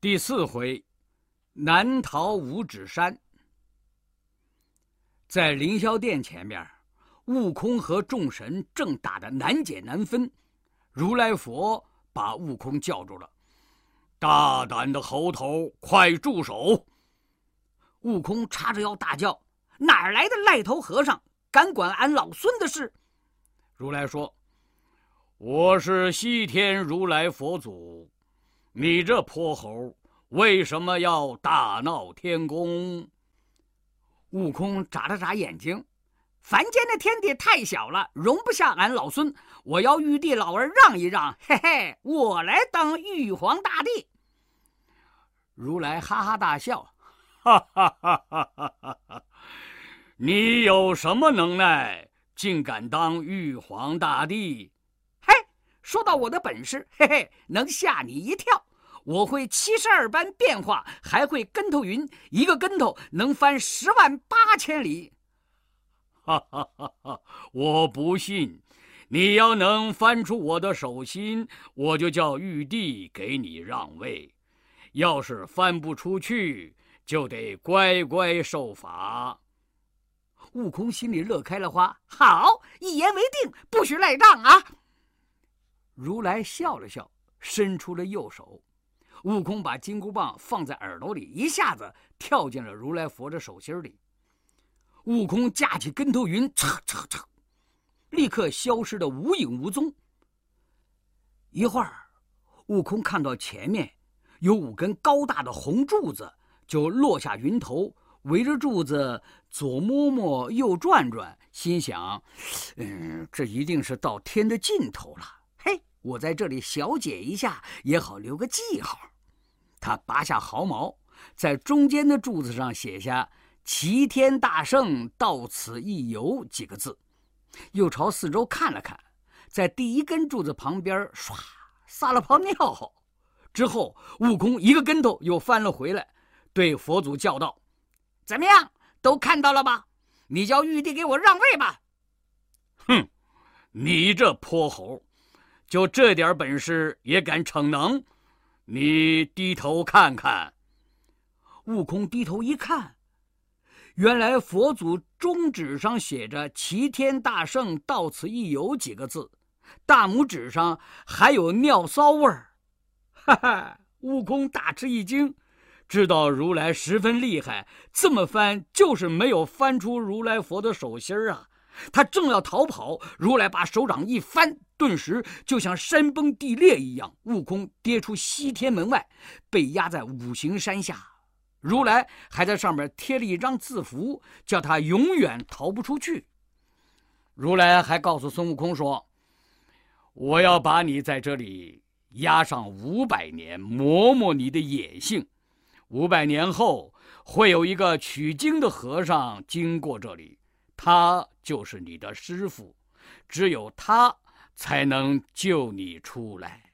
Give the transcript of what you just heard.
第四回，难逃五指山。在凌霄殿前面，悟空和众神正打得难解难分。如来佛把悟空叫住了：“大胆的猴头，快住手！”悟空叉着腰大叫：“哪儿来的赖头和尚，敢管俺老孙的事？”如来说：“我是西天如来佛祖。”你这泼猴，为什么要大闹天宫？悟空眨了眨眼睛，凡间的天地太小了，容不下俺老孙。我要玉帝老儿让一让，嘿嘿，我来当玉皇大帝。如来哈哈大笑，哈哈哈哈哈哈！你有什么能耐，竟敢当玉皇大帝？说到我的本事，嘿嘿，能吓你一跳。我会七十二般变化，还会跟头云，一个跟头能翻十万八千里。哈哈哈哈！我不信，你要能翻出我的手心，我就叫玉帝给你让位；要是翻不出去，就得乖乖受罚。悟空心里乐开了花，好，一言为定，不许赖账啊！如来笑了笑，伸出了右手，悟空把金箍棒放在耳朵里，一下子跳进了如来佛的手心里。悟空架起跟头云，嚓嚓嚓，立刻消失的无影无踪。一会儿，悟空看到前面有五根高大的红柱子，就落下云头，围着柱子左摸摸，右转转，心想：“嗯，这一定是到天的尽头了。”我在这里小解一下也好留个记号。他拔下毫毛，在中间的柱子上写下“齐天大圣到此一游”几个字，又朝四周看了看，在第一根柱子旁边唰撒了泡尿。之后，悟空一个跟头又翻了回来，对佛祖叫道：“怎么样？都看到了吧？你叫玉帝给我让位吧。”哼，你这泼猴！就这点本事也敢逞能？你低头看看。悟空低头一看，原来佛祖中指上写着“齐天大圣到此一游”几个字，大拇指上还有尿骚味儿。哈哈！悟空大吃一惊，知道如来十分厉害，这么翻就是没有翻出如来佛的手心啊。他正要逃跑，如来把手掌一翻，顿时就像山崩地裂一样，悟空跌出西天门外，被压在五行山下。如来还在上面贴了一张字符，叫他永远逃不出去。如来还告诉孙悟空说：“我要把你在这里压上五百年，磨磨你的野性。五百年后，会有一个取经的和尚经过这里。”他就是你的师傅，只有他才能救你出来。